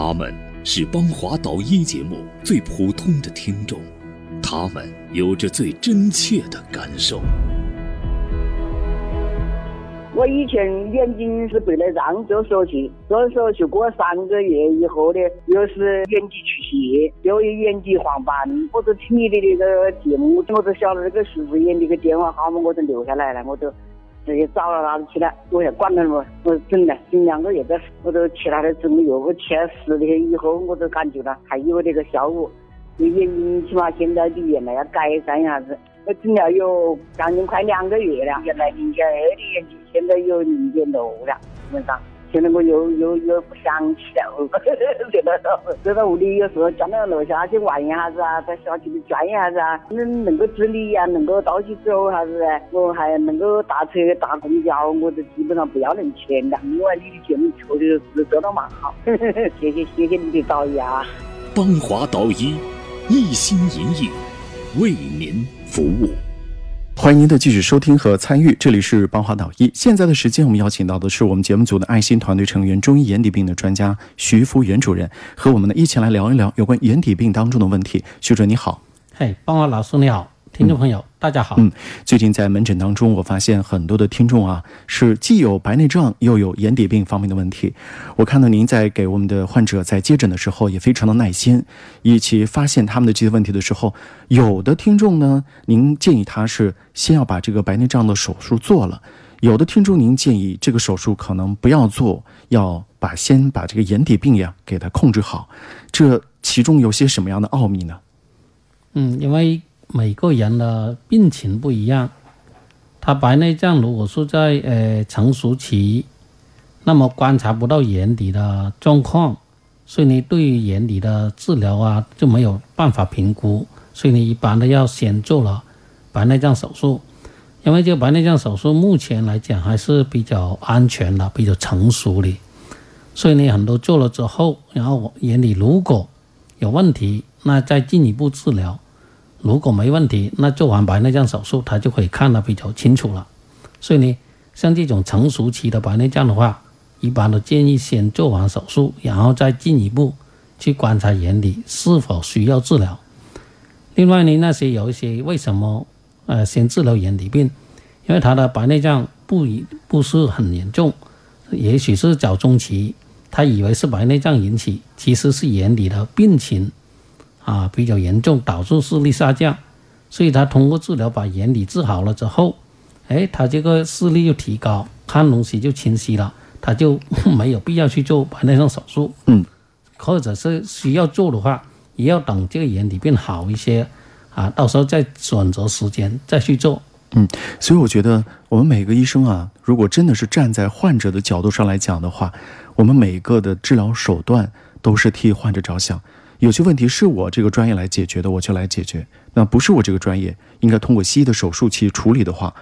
他们是邦华导医节目最普通的听众，他们有着最真切的感受。我以前眼睛是白内障做手术，做手术过三个月以后呢，又是眼底出血，又有眼底黄斑。我就听你的那个节目，我就晓得那个徐福演那个电话号码，我就留下来了，我就直接找了他去了。我也管他了嘛，我整了整两个月的，我都吃他的中药，我吃了十天以后，我都感觉到还有那个效果。你眼睛起码现在比原来要改善一下子。我整了有将近快两个月了，原来零点二的，现在有零点六了，基本上。现在我又又又不想去了，这个这个屋里有时候叫到楼下去玩一下子啊，在小区里转一下子啊，能能够自理呀，能够到处走啥子，我还能够打车打公交，我就基本上不要人钱的。另外你的节目确实是做得蛮好，谢谢谢谢你的导医啊。邦华导医，一心一意为您。服务，欢迎您的继续收听和参与。这里是邦华导医。现在的时间，我们邀请到的是我们节目组的爱心团队成员、中医眼底病的专家徐福元主任，和我们呢一起来聊一聊有关眼底病当中的问题。徐主任你好，嗨，邦华老师你好。听众朋友，大家好。嗯，最近在门诊当中，我发现很多的听众啊，是既有白内障，又有眼底病方面的问题。我看到您在给我们的患者在接诊的时候，也非常的耐心，以及发现他们的这些问题的时候，有的听众呢，您建议他是先要把这个白内障的手术做了；有的听众您建议这个手术可能不要做，要把先把这个眼底病呀给它控制好。这其中有些什么样的奥秘呢？嗯，因为。每个人的病情不一样，他白内障如果是在呃成熟期，那么观察不到眼底的状况，所以你对于眼底的治疗啊就没有办法评估，所以你一般的要先做了白内障手术，因为这个白内障手术目前来讲还是比较安全的、比较成熟的，所以你很多做了之后，然后眼底如果有问题，那再进一步治疗。如果没问题，那做完白内障手术，他就可以看得比较清楚了。所以呢，像这种成熟期的白内障的话，一般都建议先做完手术，然后再进一步去观察眼底是否需要治疗。另外呢，那些有一些为什么呃先治疗眼底病？因为他的白内障不不是很严重，也许是早中期，他以为是白内障引起，其实是眼底的病情。啊，比较严重，导致视力下降，所以他通过治疗把眼底治好了之后，哎，他这个视力又提高，看东西就清晰了，他就 没有必要去做白内障手术。嗯，或者是需要做的话，也要等这个眼底变好一些，啊，到时候再选择时间再去做。嗯，所以我觉得我们每个医生啊，如果真的是站在患者的角度上来讲的话，我们每个的治疗手段都是替患者着想。有些问题是我这个专业来解决的，我就来解决。那不是我这个专业，应该通过西医的手术去处理的话，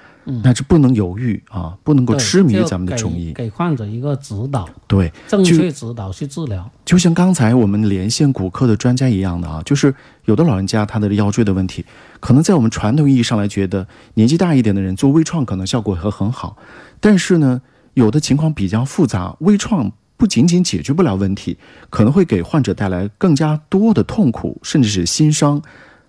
那是不能犹豫啊，不能够痴迷咱们的中医。给患者一个指导，对，正确指导去治疗。就像刚才我们连线骨科的专家一样的啊，就是有的老人家他的腰椎的问题，可能在我们传统意义上来觉得年纪大一点的人做微创可能效果会很好，但是呢，有的情况比较复杂，微创。不仅仅解决不了问题，可能会给患者带来更加多的痛苦，甚至是心伤，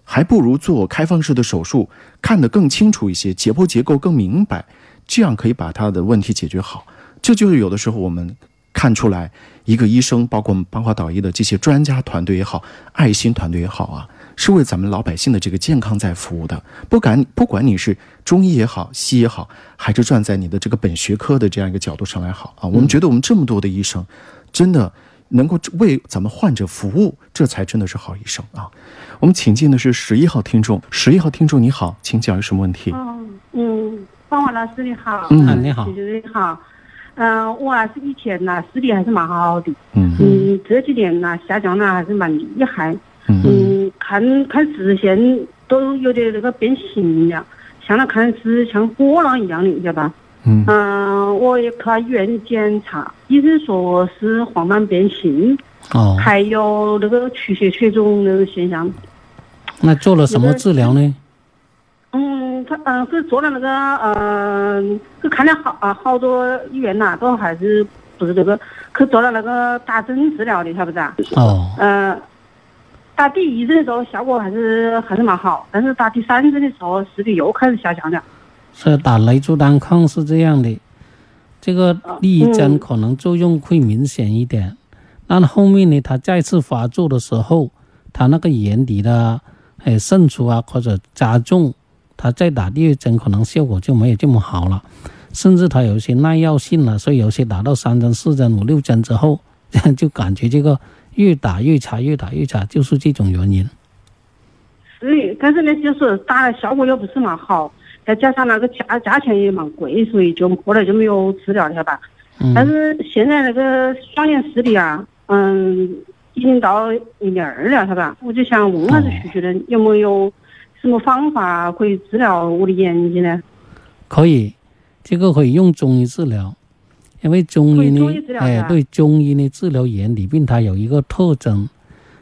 还不如做开放式的手术，看得更清楚一些，解剖结构更明白，这样可以把他的问题解决好。这就是有的时候我们看出来，一个医生，包括我们邦华导医的这些专家团队也好，爱心团队也好啊。是为咱们老百姓的这个健康在服务的，不管不管你是中医也好，西医也好，还是站在你的这个本学科的这样一个角度上来好啊，我们觉得我们这么多的医生，真的能够为咱们患者服务，这才真的是好医生啊。我们请进的是十一号听众，十一号听众你好，请讲有什么问题？嗯嗯，方华老师你好，嗯你好，主任你好，嗯，我还是以前呢视力还是蛮好的，嗯嗯，这几年呢下降呢还是蛮厉害。嗯，看看视线都有点那个变形了，像那看是像波浪一样的，晓得吧？嗯。嗯，我也去医院检查，医生说是黄斑变性。哦。还有那个出血水肿那个现象。那做了什么治疗呢？嗯，他嗯是做了那个嗯，是看了好啊好多医院呐，都还是不是这个去做了那个打针治疗的，晓不是啊？哦，嗯，打第一针的时候效果还是还是蛮好，但是打第三针的时候视力又开始下降了。是打雷珠单抗是这样的，这个第一针可能作用会明显一点，那后面呢，它再次发作的时候，它那个眼底的呃渗出啊或者加重，它再打第二针可能效果就没有这么好了。甚至它有一些耐药性了，所以有些打到三针、四针、五六针之后，就感觉这个越打越差，越打越差，就是这种原因。是，但是呢，就是打的效果又不是蛮好，再加上那个价价钱也蛮贵，所以就后来就没有治疗了，吧？嗯。但是现在那个双眼视力啊，嗯，已经到一点二了，是吧？我就想问下子徐主任，有没有什么方法可以治疗我的眼睛呢？可以。这个可以用中医治疗，因为中医呢，哎，对中医呢治疗眼底病，它有一个特征，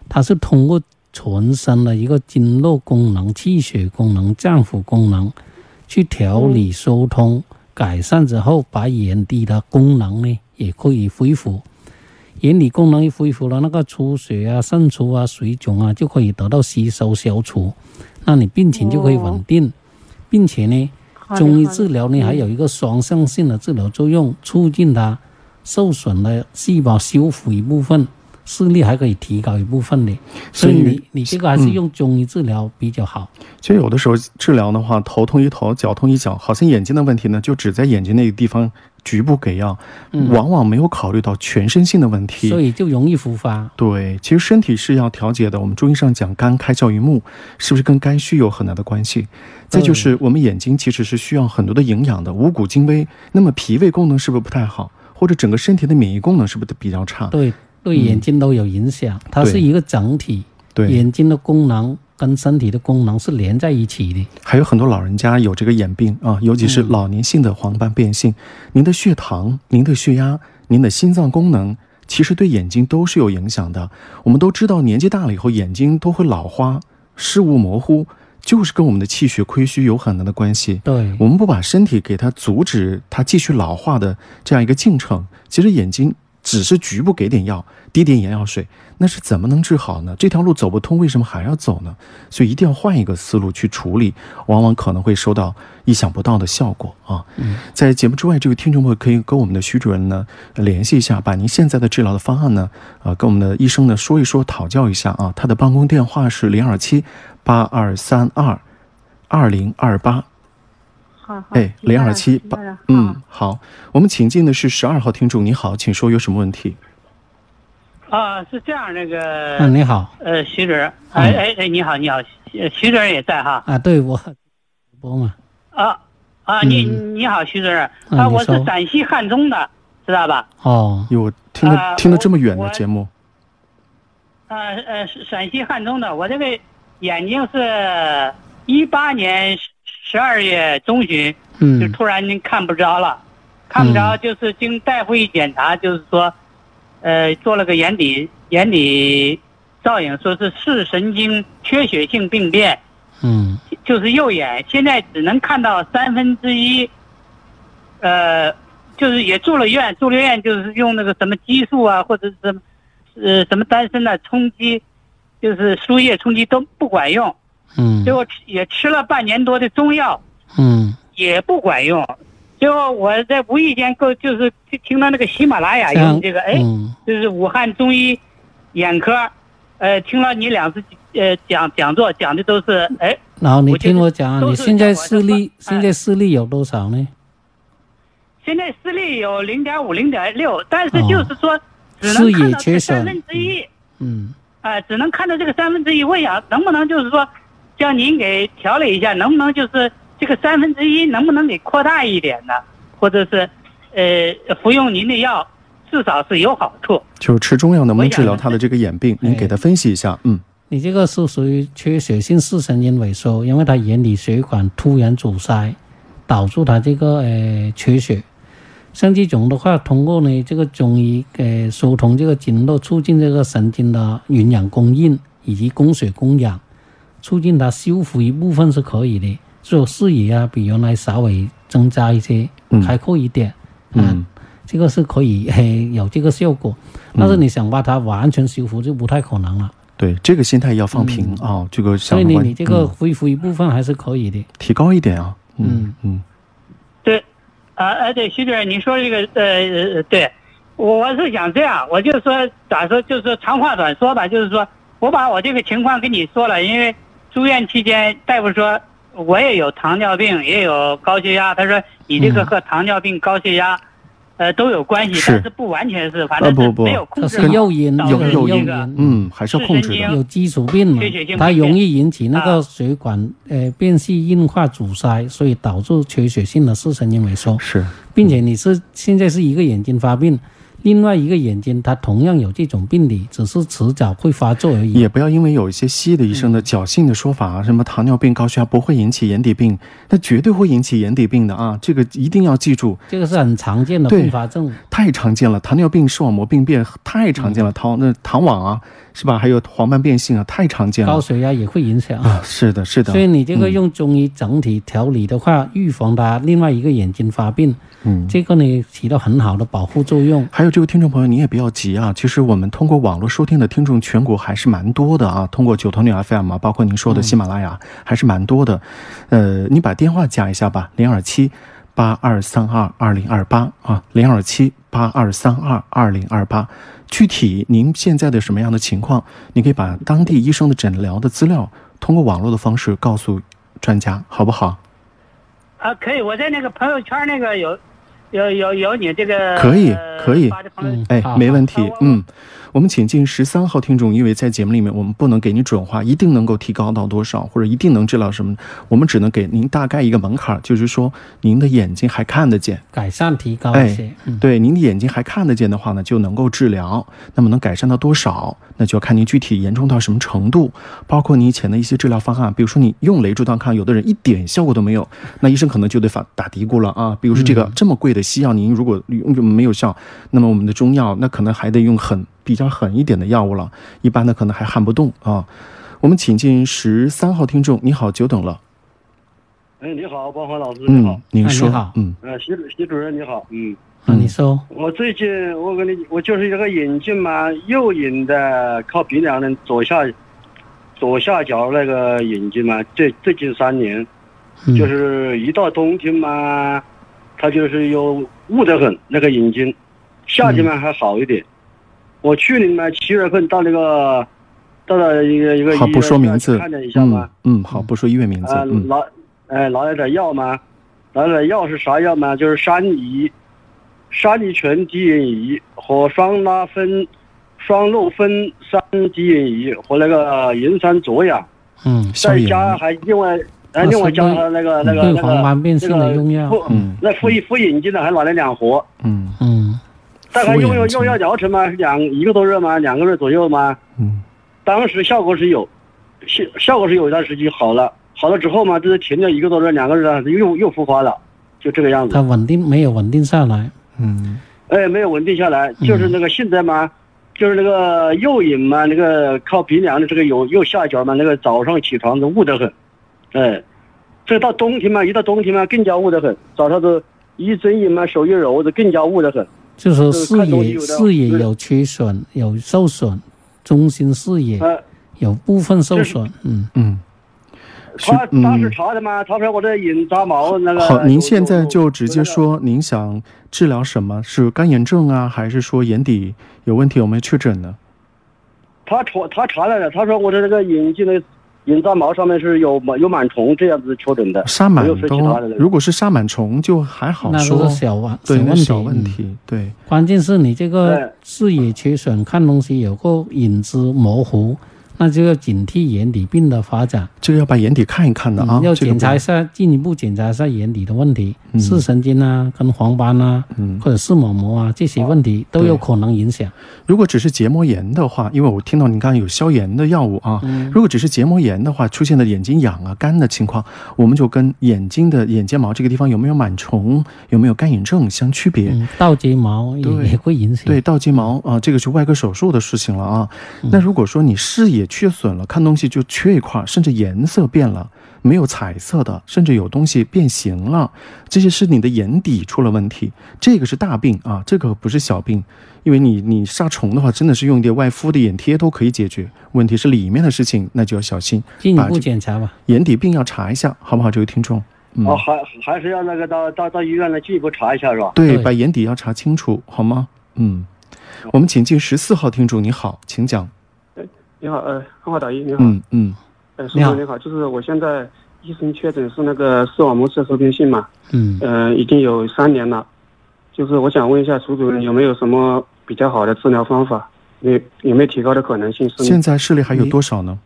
它是通过全身的一个经络功能、气血功能、脏腑功能去调理疏通、改善之后，把眼底的功能呢也可以恢复。眼底功能一恢复了，那个出血啊、渗出啊、水肿啊就可以得到吸收消除，那你病情就可以稳定，并且呢。中医治疗呢，还有一个双向性的治疗作用，促进它受损的细胞修复一部分，视力还可以提高一部分的。所以你你这个还是用中医治疗比较好。其实有的时候治疗的话，头痛医头，脚痛医脚，好像眼睛的问题呢，就只在眼睛那个地方。局部给药，往往没有考虑到全身性的问题，所以就容易复发。对，其实身体是要调节的。我们中医上讲肝开窍于目，是不是跟肝虚有很大的关系？再就是我们眼睛其实是需要很多的营养的，五谷精微。那么脾胃功能是不是不太好？或者整个身体的免疫功能是不是比较差？对，对眼睛都有影响，它是一个整体。对，眼睛的功能。跟身体的功能是连在一起的，还有很多老人家有这个眼病啊，尤其是老年性的黄斑变性。您的血糖、您的血压、您的心脏功能，其实对眼睛都是有影响的。我们都知道，年纪大了以后眼睛都会老花、视物模糊，就是跟我们的气血亏虚有很大的关系。对，我们不把身体给它阻止它继续老化的这样一个进程，其实眼睛。只是局部给点药，滴点眼药水，那是怎么能治好呢？这条路走不通，为什么还要走呢？所以一定要换一个思路去处理，往往可能会收到意想不到的效果啊！在节目之外，这位听众朋友可以跟我们的徐主任呢联系一下，把您现在的治疗的方案呢，呃，跟我们的医生呢说一说，讨教一下啊。他的办公电话是零二七八二三二二零二八。哎，零二七八，嗯，好，我们请进的是十二号听众，你好，请说有什么问题？啊，是这样，那个，嗯，你好，呃，徐主任，哎哎哎，你好，你好，徐主任也在哈？啊，对，我播嘛。啊啊，你你好，徐主任，啊，我是陕西汉中的，知道吧？哦，哟，听得听得这么远的节目。呃呃，陕西汉中的，我这个眼睛是一八年。十二月中旬，就突然间看不着了，看不着，就是经大夫一检查，就是说，呃，做了个眼底眼底造影，说是视神经缺血性病变，嗯，就是右眼现在只能看到三分之一，呃，就是也住了院，住了院就是用那个什么激素啊，或者是什么，呃，什么丹参的冲击，就是输液冲击都不管用。嗯，结果也吃了半年多的中药，嗯，也不管用。结果我在无意间够就是听到那个喜马拉雅用这个，哎，就是武汉中医眼科，呃，听了你两次呃讲讲座，讲的都是哎。然后你听我讲，你现在视力现在视力有多少呢？现在视力有零点五、零点六，但是就是说只能看到这三分之一。嗯。啊，只能看到这个三分之一。我想能不能就是说。叫您给调理一下，能不能就是这个三分之一能不能给扩大一点呢？或者是，呃，服用您的药，至少是有好处。就是吃中药能不能治疗他的这个眼病？您给他分析一下。嗯，你这个是属于缺血性视神经萎缩，因为他眼底血管突然阻塞，导致他这个呃缺血。像这种的话，通过呢这个中医呃疏通这个经络，促进这个神经的营养供应以及供血供氧。促进它修复一部分是可以的，所以视野啊比原来稍微增加一些，开阔一点，嗯，这个是可以嘿有这个效果。但是你想把它完全修复就不太可能了。对，这个心态要放平啊，这个所以你你这个恢复一部分还是可以的，提高一点啊。嗯。嗯，对，啊哎对，徐主任，你说这个呃对，我是想这样，我就说咋说，就是长话短说吧，就是说我把我这个情况跟你说了，因为住院期间大夫说我也有糖尿病，也有高血压，他说你这个和糖尿病、高血压。呃，都有关系，但是不完全是，反正不没有控制好。诱因，有诱因，嗯，还是要控制的。有基础病嘛，它容易引起那个血管呃变细硬化阻塞，所以导致缺血性的视神经萎缩。是，并且你是现在是一个眼睛发病。另外一个眼睛，它同样有这种病理，只是迟早会发作而已。也不要因为有一些西医的医生的侥幸的说法啊，什么糖尿病、高血压不会引起眼底病，那绝对会引起眼底病的啊！这个一定要记住。这个是很常见的并发症，太常见了。糖尿病、视网膜病变太常见了，糖那糖网啊。是吧？还有黄斑变性啊，太常见了。高血压也会影响啊。是的，是的。所以你这个用中医整体调理的话，预防它另外一个眼睛发病，嗯，这个呢起到很好的保护作用。还有这位听众朋友，你也不要急啊。其实我们通过网络收听的听众，全国还是蛮多的啊。通过九头鸟 FM 啊，包括您说的喜马拉雅，还是蛮多的。呃，你把电话加一下吧，零二七八二三二二零二八啊，零二七八二三二二零二八。具体您现在的什么样的情况？你可以把当地医生的诊疗的资料通过网络的方式告诉专家，好不好？啊，可以，我在那个朋友圈那个有，有有有你这个可以可以，哎，没问题，嗯。我们请进十三号听众，因为在节目里面我们不能给你准话，一定能够提高到多少，或者一定能治疗什么，我们只能给您大概一个门槛，就是说您的眼睛还看得见，改善提高一些。对，您的眼睛还看得见的话呢，就能够治疗。那么能改善到多少，那就要看您具体严重到什么程度，包括你以前的一些治疗方案，比如说你用雷珠单抗，有的人一点效果都没有，那医生可能就得反打嘀咕了啊。比如说这个这么贵的西药，您如果用就没有效，那么我们的中药那可能还得用很。比较狠一点的药物了，一般的可能还撼不动啊。我们请进十三号听众，你好，久等了。哎，你好，光华老师，你好，您说，嗯，呃，徐徐主任你好，嗯，啊，你说，我最近我跟你，我就是一个眼睛嘛，右眼的靠鼻梁的左下左下角那个眼睛嘛，最最近三年，就是一到冬天嘛，它就是有雾得很，那个眼睛，夏天嘛还好一点。我去年嘛七月份到那个，到了一个一个医院看了一下嘛，嗯，好，不说医院名字，嗯，拿，哎，拿了点药嘛，拿了点药是啥药嘛？就是山梨，山梨醇滴眼仪和双拉芬，双氯芬三滴眼仪和那个银山卓雅，嗯，再加还另外，哎，另外加那个那个那个那个嗯，那敷敷眼睛的还拿了两盒，嗯。嗯。大概用用用药疗程嘛，两一个多月嘛，两个月左右嘛。嗯。当时效果是有，效效果是有一段时间好了，好了之后嘛，就是停了一个多月，两个月又又复发了，就这个样子。它稳定没有稳定下来。嗯。哎，没有稳定下来，就是那个现在嘛，就是那个右眼嘛，那个靠鼻梁的这个右右下角嘛，那个早上起床都雾得很。哎，这到冬天嘛，一到冬天嘛，更加雾得很。早上都一睁眼嘛，手一揉就更加雾得很。就是视野视野有缺损，有受损，中心视野有部分受损。嗯嗯，他当时查的吗？他说我这眼杂毛那个。好，您现在就直接说您想治疗什么？是干眼症啊，还是说眼底有问题？有没有确诊呢？他查他查来了，他说我的那个眼睛的。眼杂毛上面是有螨有螨虫这样子确诊的，沙螨都如果是沙螨虫就还好说，那是小问对小问题，对。关键是你这个视野缺损，看东西有个影子模糊。那就要警惕眼底病的发展，就要把眼底看一看的啊，要检查一下，进一步检查一下眼底的问题，视神经啊，跟黄斑啊，或者视网膜啊这些问题都有可能影响。如果只是结膜炎的话，因为我听到您刚刚有消炎的药物啊，如果只是结膜炎的话，出现的眼睛痒啊、干的情况，我们就跟眼睛的眼睫毛这个地方有没有螨虫、有没有干眼症相区别。倒睫毛也会影响。对，倒睫毛啊，这个是外科手术的事情了啊。那如果说你视野缺损了，看东西就缺一块，甚至颜色变了，没有彩色的，甚至有东西变形了，这些是你的眼底出了问题，这个是大病啊，这个不是小病，因为你你杀虫的话，真的是用一点外敷的眼贴都可以解决，问题是里面的事情，那就要小心，进一步检查吧，眼底病要查一下，好不好，这位听众？哦，还还是要那个到到到医院来进一步查一下是吧？对，把眼底要查清楚，好吗？嗯，我们请进十四号听众，你好，请讲。哎，你好，呃，汉华导医，你好。嗯嗯。呃，叔叔你好，就是我现在医生确诊是那个视网膜色素变性嘛。嗯。呃，已经有三年了，就是我想问一下楚主任有没有什么比较好的治疗方法？有有没有提高的可能性？现在视力还有多少呢？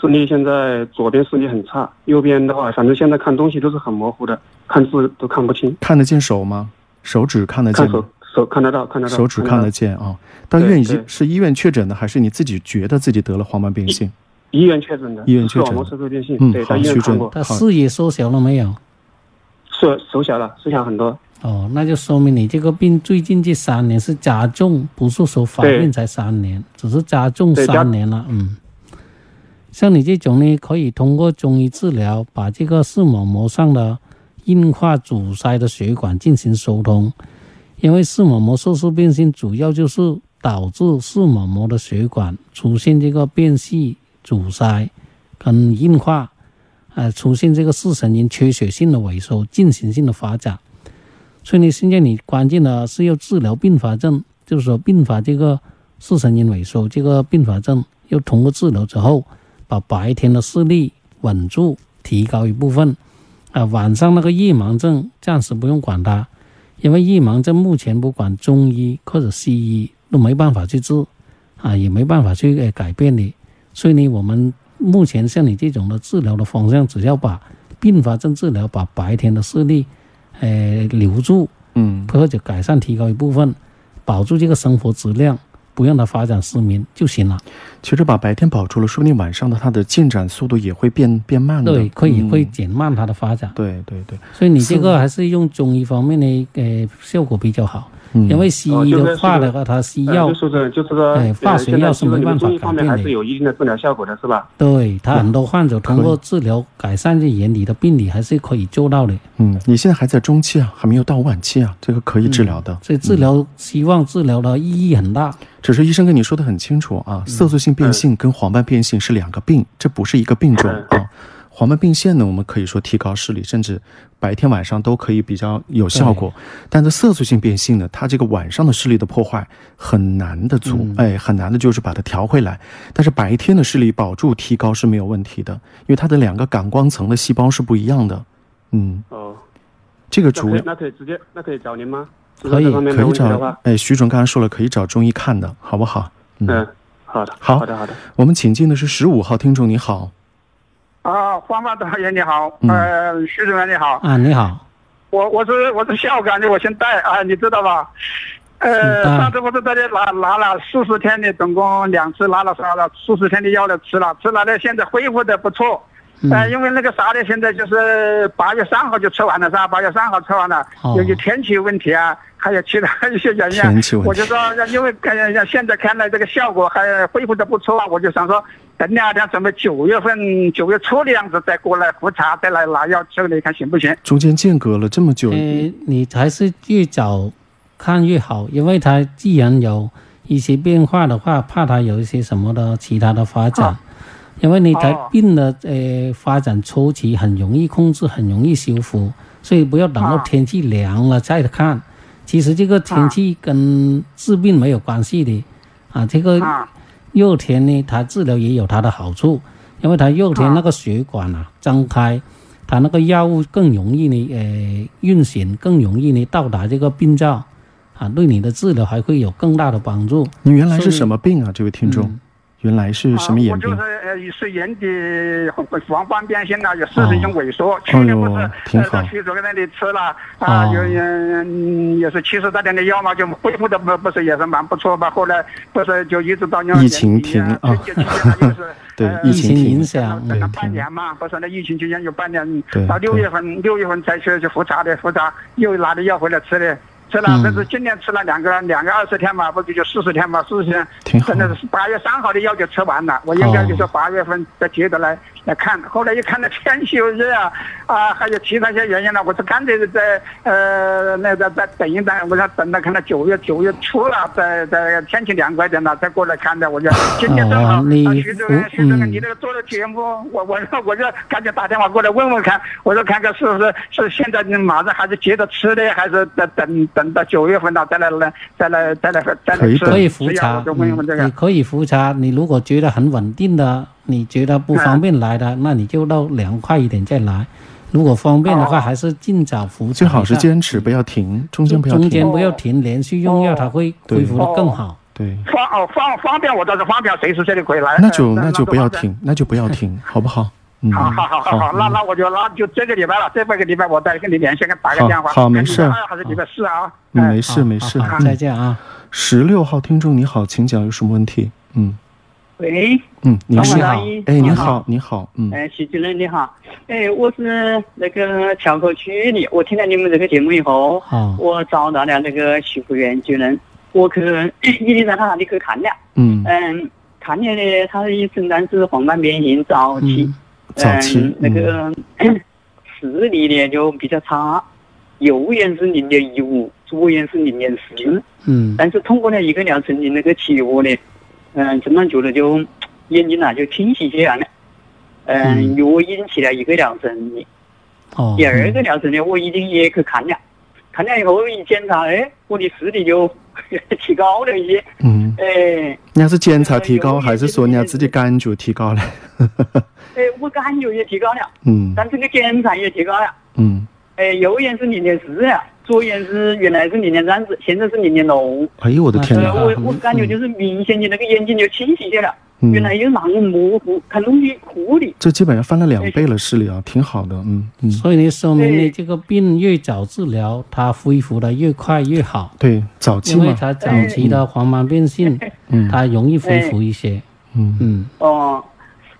视力现在左边视力很差，右边的话，反正现在看东西都是很模糊的，看字都看不清。看得见手吗？手指看得见？手手看得到，看得到。手指看得见啊？到医院已经是医院确诊的，还是你自己觉得自己得了黄斑变性？医院确诊的。医院确诊。视网膜色素变性。嗯，好，确诊过。他视野缩小了没有？缩缩小了，缩小很多。哦，那就说明你这个病最近这三年是加重，不是说发病才三年，只是加重三年了。嗯。像你这种呢，可以通过中医治疗，把这个视网膜上的硬化阻塞的血管进行疏通。因为视网膜色素变性，主要就是导致视网膜的血管出现这个变细、阻塞跟硬化，呃，出现这个视神经缺血性的萎缩、进行性的发展。所以呢，现在你关键的是要治疗并发症，就是说并发这个视神经萎缩这个并发症，要通过治疗之后。把白天的视力稳住，提高一部分，啊，晚上那个夜盲症暂时不用管它，因为夜盲症目前不管中医或者西医都没办法去治，啊，也没办法去改变你。所以呢，我们目前像你这种的治疗的方向，只要把并发症治疗，把白天的视力，呃，留住，嗯，或者改善提高一部分，保住这个生活质量。不让它发展失明就行了。其实把白天保住了，说不定晚上的它的进展速度也会变变慢的。对，可以会减慢它的发展。对对对。所以你这个还是用中医方面的呃效果比较好。因为西医的话的话，它西药就是就是说，哎，化学药是没办法改变的。还是有一定的治疗效果的，是吧？对他很多患者通过治疗改善这眼底的病理，还是可以做到的。嗯，你现在还在中期啊，还没有到晚期啊，这个可以治疗的。所以治疗希望治疗的意义很大。只是医生跟你说的很清楚啊，色素性变性跟黄斑变性是两个病，这不是一个病种啊。黄斑变性呢，我们可以说提高视力，甚至白天晚上都可以比较有效果。但是色素性变性呢，它这个晚上的视力的破坏很难的足，哎，很难的就是把它调回来。但是白天的视力保住提高是没有问题的，因为它的两个感光层的细胞是不一样的。嗯，哦，这个主那可以直接那可以找您吗？可以可以找，哎，徐总刚才说了，可以找中医看的，好不好？嗯，好的，好好的好的。我们请进的是十五号听众，你好。啊，黄发导演你好，呃，徐主任你好，啊你好，我我是我是孝感的，我姓戴啊，你知道吧？呃，上次我是大家拿拿了四十天的，总共两次拿了啥了？四十天的药了吃了，吃了呢，现在恢复的不错。呃，因为那个啥呢，现在就是八月三号就吃完了是吧，八月三号吃完了，由于天气问题啊，还有其他一些原因，我就说，因为看现在看来这个效果还恢复的不错啊，我就想说。等两天准备九月份九月初的样子再过来复查，再来拿药吃，你看行不行？中间间隔了这么久，呃，你还是越早看越好，因为它既然有一些变化的话，怕它有一些什么的其他的发展，因为你的病的呃发展初期很容易控制，很容易修复，所以不要等到天气凉了再看。其实这个天气跟治病没有关系的啊，这个。热天呢，它治疗也有它的好处，因为它热天那个血管啊张开，它那个药物更容易呢，呃，运行更容易呢到达这个病灶，啊，对你的治疗还会有更大的帮助。你原来是什么病啊，这位听众？原来是什么眼病？我就是呃，是眼底黄斑变性了，有视神经萎缩。去年不是呃，徐主任那里吃了啊，有嗯也是七十多天的药嘛，就恢复的不不是也是蛮不错吧？后来不是就一直到 疫情停啊，对疫情影响，等了半年嘛，不是那疫情期间有半年，到六月份六月份才去去复查的复查，又拿的药回来吃的。吃了，但是今年吃了两个两个二十天嘛，不就就四十天嘛，四十天，真的是八月三号的药就吃完了，我应该就是八月份再接着来来看，后来一看那天气又热啊，啊，还有其他些原因呢，我说干脆在呃那个再等一等，我想等到看到九月九月初了，再再天气凉快点了再过来看的，我就今天正好徐主任徐主任你这个做的节目，我我说我就赶紧打电话过来问问看，我说看看是不是是现在你马上还是接着吃的，还是等等等到九月份了再来来再来再来再来吃？可以复查，你可以复查。你如果觉得很稳定的，你觉得不方便来的，那你就到凉快一点再来。如果方便的话，还是尽早复查。最好是坚持，不要停，中间不要停。中间不要停，连续用药，它会恢复的更好。对。方哦方方便，我倒是方便，随时随地可以来。那就那就不要停，那就不要停，好不好？好好好好好，那那我就那就这个礼拜了，这半个礼拜我再跟你联系，跟打个电话。好，没事。还是礼拜四啊？没事没事，再见啊。十六号听众你好，请讲，有什么问题？嗯。喂。嗯，你好。哎，你好，你好。嗯。哎，徐主任你好。哎，我是那个桥口区的，我听了你们这个节目以后，我找到了那个徐福元主任，我去已经在他那里去看了。嗯。嗯，看了呢，他的诊断是黄斑变性早期。嗯，那个 视力呢就比较差，右眼是零点一五，左眼是零点四。嗯，但是通过了一个疗程的那个起药呢，嗯，真的觉得就眼睛啊就清晰些样了。嗯，药已经起了一个疗程的。哦。第二个疗程呢，我已经也去看了，看了以后一检查，哎，我的视力就 提高了一些。嗯。哎。你要是检查提高，还是说你要自己感觉提高了？哎，我感觉也提高了，嗯，但这个检查也提高了，嗯，哎，右眼是零点四呀，左眼是原来是零点三子，现在是零点六。哎呦我的天哪！我我感觉就是明显的那个眼睛就清晰些了，原来有那么模糊，看东西糊的。这基本上翻了两倍了视力啊，挺好的，嗯嗯。所以呢说明你这个病越早治疗，它恢复的越快越好。对，早期嘛。因为它早期的黄斑变性，嗯，它容易恢复一些，嗯嗯。哦。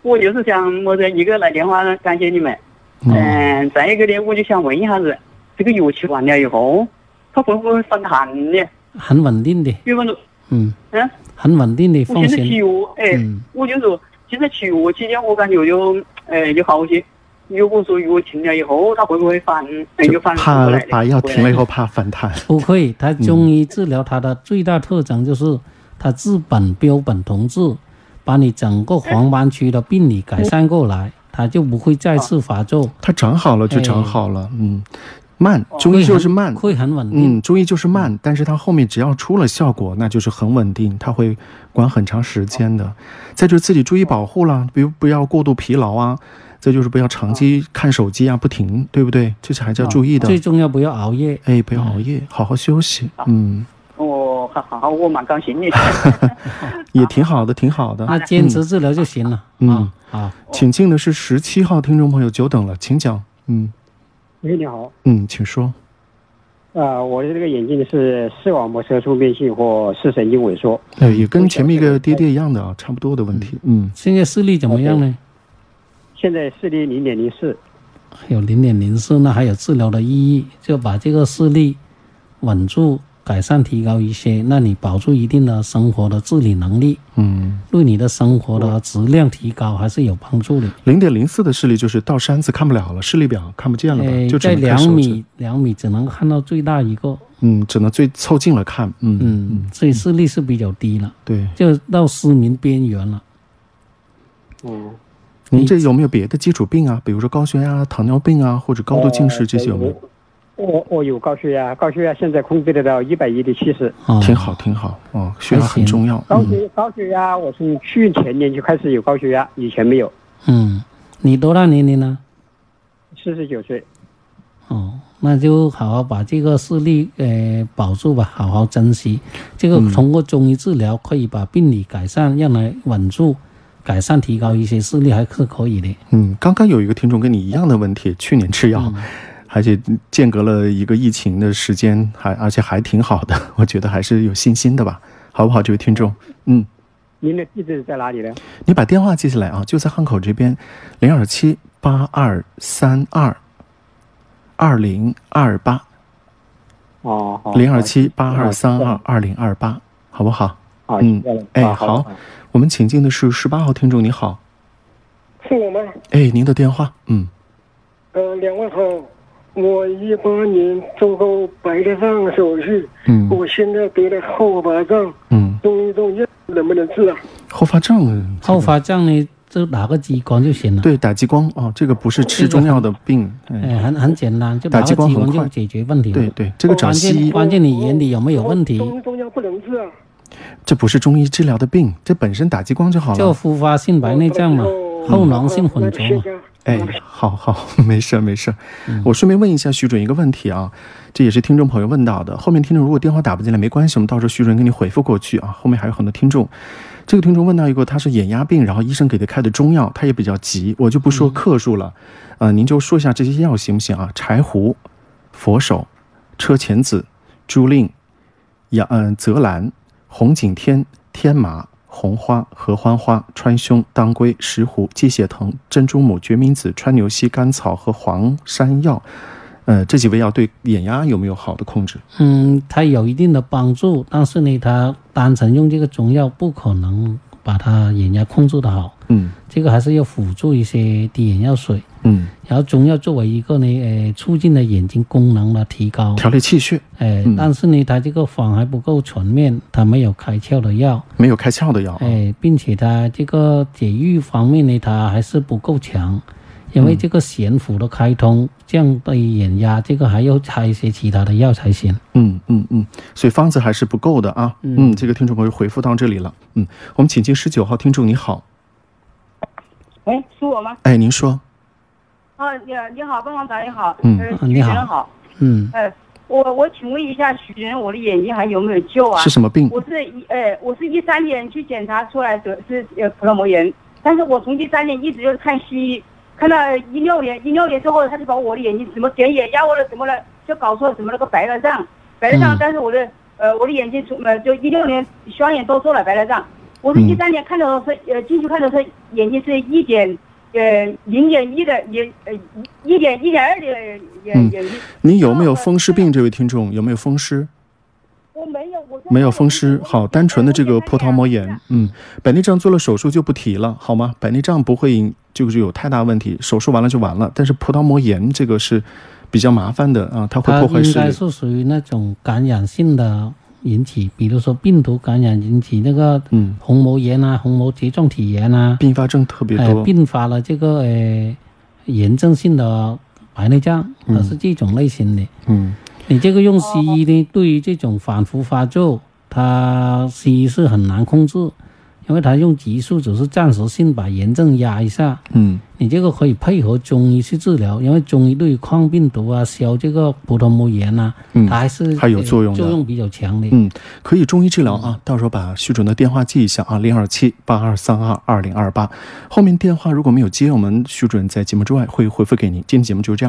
我就是想，我这一个来电话感谢你们，嗯，再一个呢，我就想问一下子，这个药吃完了以后，它会不会反弹呢？很稳定的。比方说，嗯嗯，很稳定的。我现在吃药，哎，我就说现在吃药期间，我感觉就，哎，就好些。如果说药停了以后，它会不会反？就反怕把药停了以后怕反弹？不会，它中医治疗它的最大特征就是它治本标本同治。把你整个黄斑区的病理改善过来，它就不会再次发作。它长好了就长好了，嗯，慢，中医就是慢，会很稳定。嗯，中医就是慢，但是它后面只要出了效果，那就是很稳定，它会管很长时间的。再就是自己注意保护了，比如不要过度疲劳啊，再就是不要长期看手机啊，不停，对不对？这是还是要注意的。最重要不要熬夜，哎，不要熬夜，好好休息，嗯。我好，我蛮高兴的，也挺好的，挺好的。那坚持治疗就行了。嗯，好，请进的是十七号听众朋友，久等了，请讲。嗯，喂，你好。嗯，请说。啊，我的这个眼睛是视网膜色素变性或视神经萎缩。哎，也跟前面一个爹爹一样的啊，差不多的问题。嗯，现在视力怎么样呢？现在视力零点零四。有零点零四，那还有治疗的意义，就把这个视力稳住。改善提高一些，那你保住一定的生活的自理能力，嗯，对你的生活的质量提高还是有帮助的。零点零四的视力就是到山子看不了了，视力表看不见了吧？就在两米，两米只能看到最大一个，嗯，只能最凑近了看，嗯嗯，所以视力是比较低了，对，就到失明边缘了。嗯，您这有没有别的基础病啊？比如说高血压、糖尿病啊，或者高度近视这些有没有？我我有高血压，高血压现在控制得到一百一的七十，挺好挺好哦，血压很重要。高血高血压，我从去前年就开始有高血压，以前没有。嗯，你多大年龄呢？四十九岁。哦，那就好好把这个视力呃保住吧，好好珍惜。这个通过中医治疗可以把病理改善，让来稳住，改善提高一些视力还是可以的。嗯，刚刚有一个听众跟你一样的问题，去年吃药。而且间隔了一个疫情的时间，还而且还挺好的，我觉得还是有信心的吧，好不好，这位听众？嗯，您的地址在哪里呢？你把电话记下来啊，就在汉口这边，零二七八二三二二零二八。哦，好。零二七八二三二二零二八，好不好？嗯，哎，好。我们请进的是十八号听众，你好。是我吗？哎，您的电话，嗯。呃，两位好，我一八年做过白内障手术，嗯，我现在得了后发症，嗯，中医中药能不能治啊？后发症，后发症呢？就打个激光就行了。对，打激光哦，这个不是吃中药的病，哎，很很简单，就打激光就解决问题。对对，这个找西医，关键你眼里有没有问题？中医中药不能治啊。这不是中医治疗的病，这本身打激光就好了。叫复发性白内障嘛，后囊性混浊嘛。哎，好好，没事没事。我顺便问一下徐主任一个问题啊，这也是听众朋友问到的。后面听众如果电话打不进来没关系，我们到时候徐主任给你回复过去啊。后面还有很多听众。这个听众问到一个，他是眼压病，然后医生给他开的中药，他也比较急，我就不说克数了，呃，您就说一下这些药行不行啊？柴胡、佛手、车前子、朱令、杨嗯泽兰、红景天、天麻、红花、合欢花、川芎、当归、石斛、鸡血藤、珍珠母、决明子、川牛膝、甘草和黄山药。呃，这几味药对眼压有没有好的控制？嗯，它有一定的帮助，但是呢，它单纯用这个中药不可能把它眼压控制的好。嗯，这个还是要辅助一些滴眼药水。嗯，然后中药作为一个呢，呃，促进了眼睛功能的提高，调理气血。哎，但是呢，它这个方还不够全面，它没有开窍的药，没有开窍的药。哎，并且它这个解郁方面呢，它还是不够强。因为这个咸府的开通降低眼压，这个还要开一些其他的药才行。嗯嗯嗯，所以方子还是不够的啊。嗯，这个听众朋友回复到这里了。嗯，我们请进十九号听众，你好。喂，是我吗？哎，您说。啊，你你好，帮忙打你好。嗯，你好。好。嗯。哎，我我请问一下，许主任，我的眼睛还有没有救啊？是什么病？我是一哎，我是一三年去检查出来得是呃葡萄膜炎，但是我从一三年一直就是看西医。看到一六年，一六年之后，他就把我的眼睛什么点眼压或者什么了，就搞出了什么那个白内障，白内障。但是我的呃，我的眼睛从呃，就一六年双眼都做了白内障。我是一三年看到他呃，进去看到他眼睛是一点呃零点一的眼呃一点一点二的眼眼睛。你有没有风湿病？这位听众有没有风湿？我没有，我没有风湿。好，单纯的这个葡萄膜炎，嗯，白内障做了手术就不提了，好吗？白内障不会引。就是有太大问题，手术完了就完了。但是葡萄膜炎这个是比较麻烦的啊，它会破坏视力。应该是属于那种感染性的引起，比如说病毒感染引起那个嗯红膜炎啊、虹膜睫状体炎啊，并发症特别多，并发了这个呃炎症性的白内障，它是这种类型的。嗯，你这个用西医呢，对于这种反复发作，它西医是很难控制。因为他用激素只是暂时性把炎症压一下，嗯，你这个可以配合中医去治疗，因为中医对于抗病毒啊、消这个葡萄膜炎呐，嗯，它还是还有作用，作用比较强的，嗯，可以中医治疗啊。到时候把徐主任的电话记一下啊，零二七八二三二二零二八，后面电话如果没有接，我们徐主任在节目之外会回复给您。今天节目就是这样。